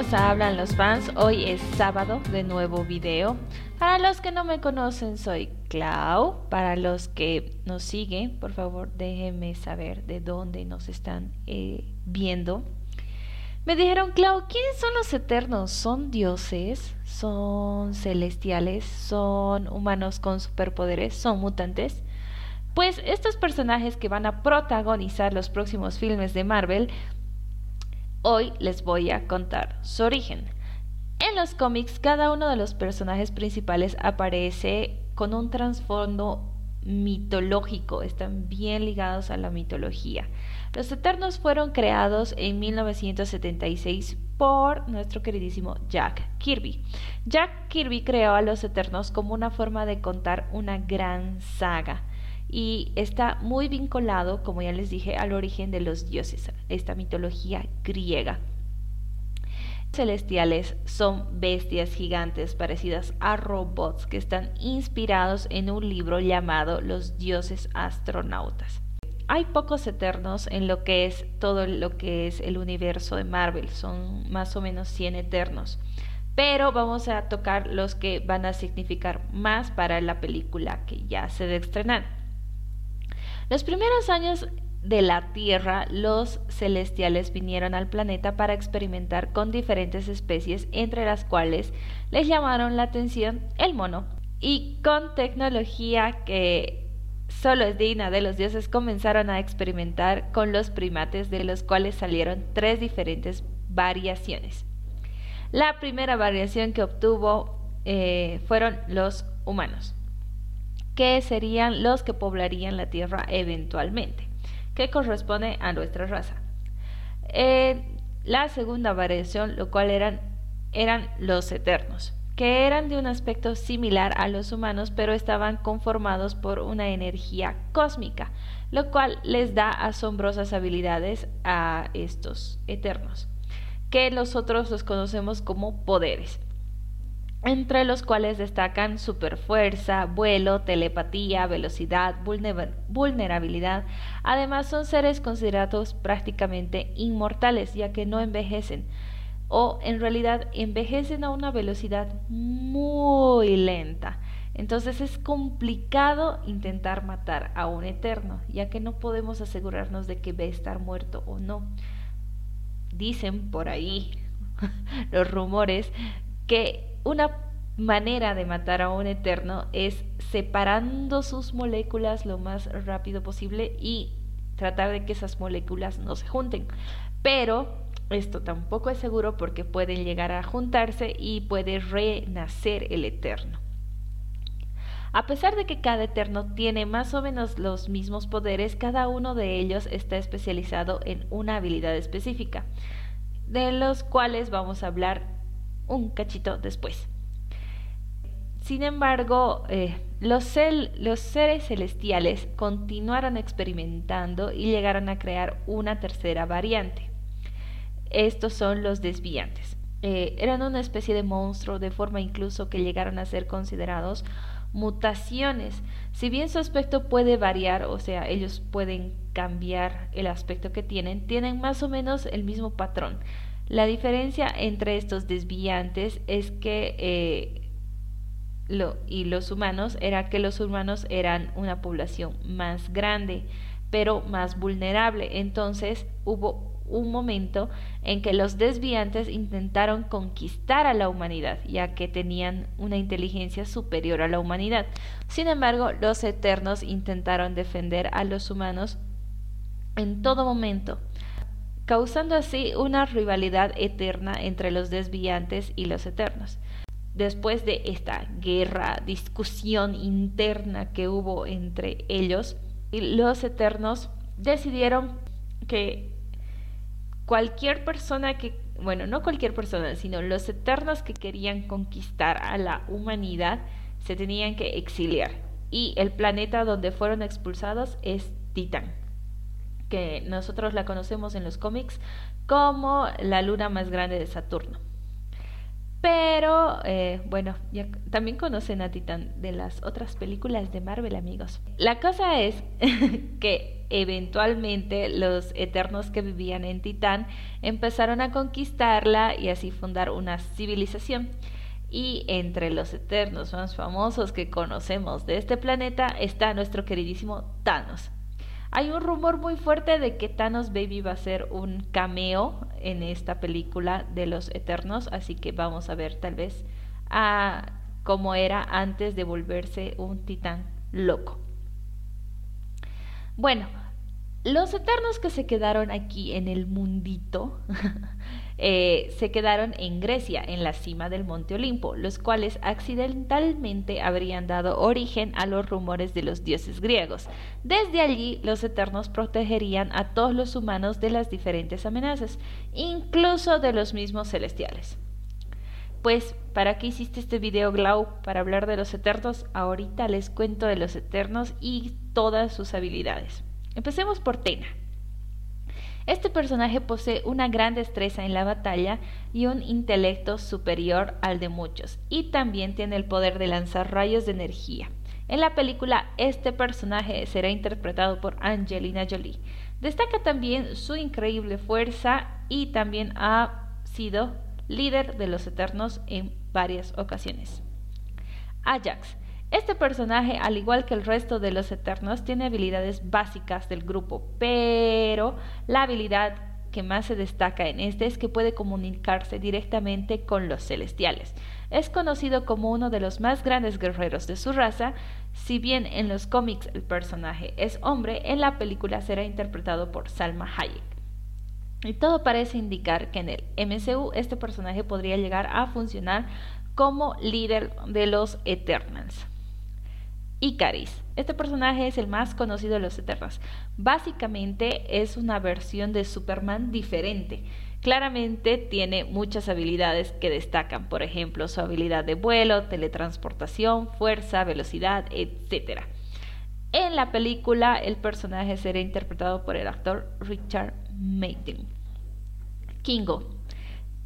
Hablan los fans. Hoy es sábado de nuevo video. Para los que no me conocen, soy Clau. Para los que nos siguen, por favor, déjenme saber de dónde nos están eh, viendo. Me dijeron, Clau, ¿quiénes son los eternos? ¿Son dioses? ¿Son celestiales? ¿Son humanos con superpoderes? ¿Son mutantes? Pues estos personajes que van a protagonizar los próximos filmes de Marvel Hoy les voy a contar su origen. En los cómics, cada uno de los personajes principales aparece con un trasfondo mitológico, están bien ligados a la mitología. Los Eternos fueron creados en 1976 por nuestro queridísimo Jack Kirby. Jack Kirby creó a los Eternos como una forma de contar una gran saga y está muy vinculado, como ya les dije, al origen de los dioses, esta mitología griega. Celestiales son bestias gigantes parecidas a robots que están inspirados en un libro llamado Los dioses astronautas. Hay pocos eternos en lo que es todo lo que es el universo de Marvel, son más o menos 100 eternos pero vamos a tocar los que van a significar más para la película que ya se debe estrenar. Los primeros años de la Tierra, los celestiales vinieron al planeta para experimentar con diferentes especies, entre las cuales les llamaron la atención el mono. Y con tecnología que solo es digna de los dioses, comenzaron a experimentar con los primates, de los cuales salieron tres diferentes variaciones. La primera variación que obtuvo eh, fueron los humanos que serían los que poblarían la Tierra eventualmente, que corresponde a nuestra raza. Eh, la segunda variación, lo cual eran, eran los eternos, que eran de un aspecto similar a los humanos, pero estaban conformados por una energía cósmica, lo cual les da asombrosas habilidades a estos eternos, que nosotros los conocemos como poderes entre los cuales destacan superfuerza, vuelo, telepatía, velocidad, vulnerabilidad. Además son seres considerados prácticamente inmortales, ya que no envejecen, o en realidad envejecen a una velocidad muy lenta. Entonces es complicado intentar matar a un eterno, ya que no podemos asegurarnos de que va a estar muerto o no. Dicen por ahí los rumores que una manera de matar a un eterno es separando sus moléculas lo más rápido posible y tratar de que esas moléculas no se junten. Pero esto tampoco es seguro porque pueden llegar a juntarse y puede renacer el eterno. A pesar de que cada eterno tiene más o menos los mismos poderes, cada uno de ellos está especializado en una habilidad específica, de los cuales vamos a hablar un cachito después. Sin embargo, eh, los, seres celestiales continuaron experimentando y llegaron a crear una tercera variante. Estos son los desviantes. Eh, eran una especie de monstruo de forma incluso que llegaron a ser considerados mutaciones. Si bien su aspecto puede variar, o sea, ellos pueden cambiar el aspecto que tienen, tienen más o menos el mismo patrón. La diferencia entre estos desviantes es que eh, y los humanos era que los humanos eran una población más grande, pero más vulnerable. Entonces hubo un momento en que los desviantes intentaron conquistar a la humanidad, ya que tenían una inteligencia superior a la humanidad. Sin embargo, los eternos intentaron defender a los humanos en todo momento causando así una rivalidad eterna entre los desviantes y los eternos. Después de esta guerra, discusión interna que hubo entre ellos, los eternos decidieron que cualquier persona que, bueno, no cualquier persona, sino los eternos que querían conquistar a la humanidad se tenían que exiliar. Y el planeta donde fueron expulsados es Titán que nosotros la conocemos en los cómics como la luna más grande de Saturno. Pero eh, bueno, también conocen a Titán de las otras películas de Marvel, amigos. La cosa es que eventualmente los eternos que vivían en Titán empezaron a conquistarla y así fundar una civilización. Y entre los eternos más famosos que conocemos de este planeta está nuestro queridísimo Thanos. Hay un rumor muy fuerte de que Thanos Baby va a ser un cameo en esta película de los Eternos, así que vamos a ver tal vez a cómo era antes de volverse un titán loco. Bueno, los Eternos que se quedaron aquí en el mundito Eh, se quedaron en Grecia, en la cima del monte Olimpo, los cuales accidentalmente habrían dado origen a los rumores de los dioses griegos. Desde allí, los eternos protegerían a todos los humanos de las diferentes amenazas, incluso de los mismos celestiales. Pues, ¿para qué hiciste este video, Glau? Para hablar de los eternos. Ahorita les cuento de los eternos y todas sus habilidades. Empecemos por Tena. Este personaje posee una gran destreza en la batalla y un intelecto superior al de muchos, y también tiene el poder de lanzar rayos de energía. En la película, este personaje será interpretado por Angelina Jolie. Destaca también su increíble fuerza y también ha sido líder de los Eternos en varias ocasiones. Ajax este personaje, al igual que el resto de los Eternos, tiene habilidades básicas del grupo, pero la habilidad que más se destaca en este es que puede comunicarse directamente con los celestiales. Es conocido como uno de los más grandes guerreros de su raza, si bien en los cómics el personaje es hombre, en la película será interpretado por Salma Hayek. Y todo parece indicar que en el MCU este personaje podría llegar a funcionar como líder de los Eternals. Icaris. Este personaje es el más conocido de los Eternos. Básicamente es una versión de Superman diferente. Claramente tiene muchas habilidades que destacan, por ejemplo, su habilidad de vuelo, teletransportación, fuerza, velocidad, etc. En la película, el personaje será interpretado por el actor Richard Madden. Kingo.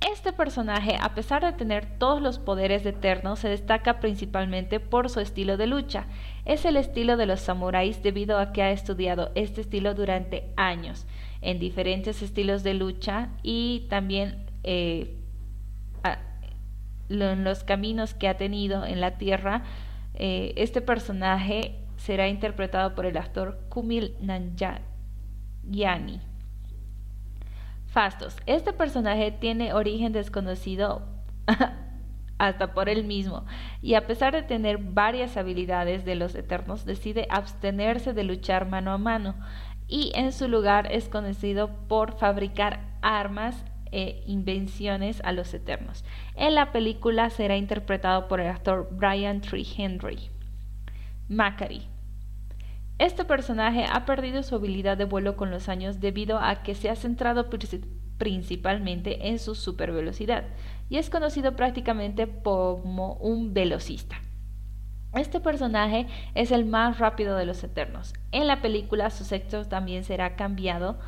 Este personaje, a pesar de tener todos los poderes de Eterno, se destaca principalmente por su estilo de lucha. Es el estilo de los samuráis debido a que ha estudiado este estilo durante años en diferentes estilos de lucha y también eh, en los caminos que ha tenido en la tierra. Eh, este personaje será interpretado por el actor Kumil Nanjiani. Fastos. Este personaje tiene origen desconocido hasta por él mismo, y a pesar de tener varias habilidades de los Eternos, decide abstenerse de luchar mano a mano, y en su lugar es conocido por fabricar armas e invenciones a los Eternos. En la película será interpretado por el actor Brian Tree Henry. Macari. Este personaje ha perdido su habilidad de vuelo con los años debido a que se ha centrado principalmente en su supervelocidad y es conocido prácticamente como un velocista. Este personaje es el más rápido de los Eternos. En la película su sexo también será cambiado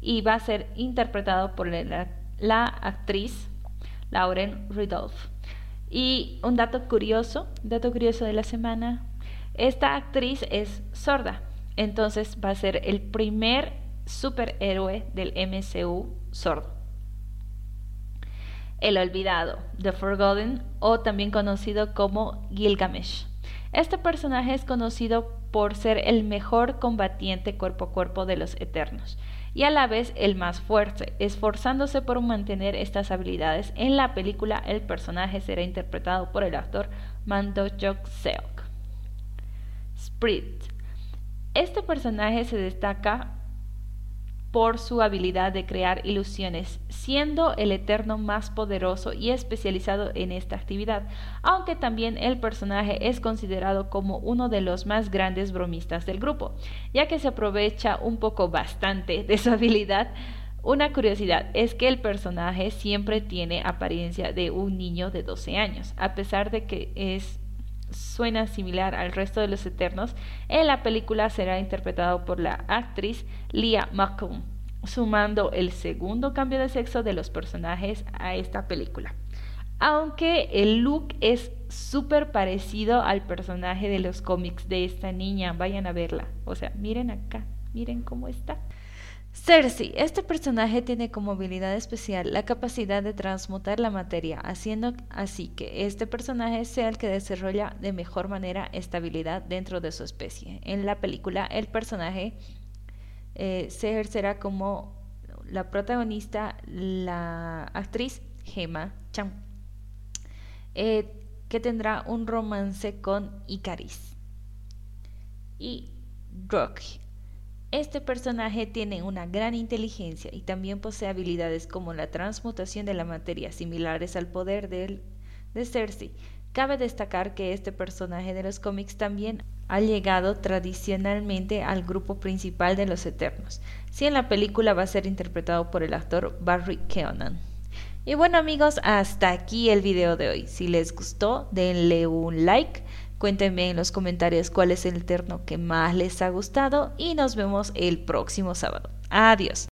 y va a ser interpretado por la, actriz Lauren Rudolph. Y un dato curioso, dato curioso de la semana, esta actriz es sorda, entonces va a ser el primer superhéroe del MCU sordo. El olvidado, The Forgotten, o también conocido como Gilgamesh. Este personaje es conocido por ser el mejor combatiente cuerpo a cuerpo de los Eternos y a la vez el más fuerte, esforzándose por mantener estas habilidades. En la película el personaje será interpretado por el actor Mando Seok. Spirit. Este personaje se destaca por su habilidad de crear ilusiones, siendo el Eterno más poderoso y especializado en esta actividad, aunque también el personaje es considerado como uno de los más grandes bromistas del grupo, ya que se aprovecha un poco bastante de su habilidad. Una curiosidad es que el personaje siempre tiene apariencia de un niño de 12 años, a pesar de que es suena similar al resto de los Eternos, en la película será interpretado por la actriz Leah McComb, sumando el segundo cambio de sexo de los personajes a esta película. aunque el look es súper parecido al personaje de los cómics de esta niña. Vayan a verla. O sea, miren acá, miren cómo está. Cersei, este personaje tiene como habilidad especial la capacidad de transmutar la materia, haciendo así que este personaje sea el que desarrolla de mejor manera esta habilidad dentro de su especie. En la película, el personaje eh, se ejercerá como la protagonista, la actriz Gemma Chan, eh, que tendrá un romance con Icaris. Y Rocky este personaje tiene una gran inteligencia y también posee habilidades como la transmutación de la materia similares al poder de, de Cersei. Cabe destacar que este personaje de los cómics también ha llegado tradicionalmente al grupo principal de los Eternos, si en la película va a ser interpretado por el actor Barry Keonan. Y bueno amigos, hasta aquí el video de hoy. Si les gustó, denle un like Cuéntenme en los comentarios cuál es el terno que más les ha gustado y nos vemos el próximo sábado. Adiós.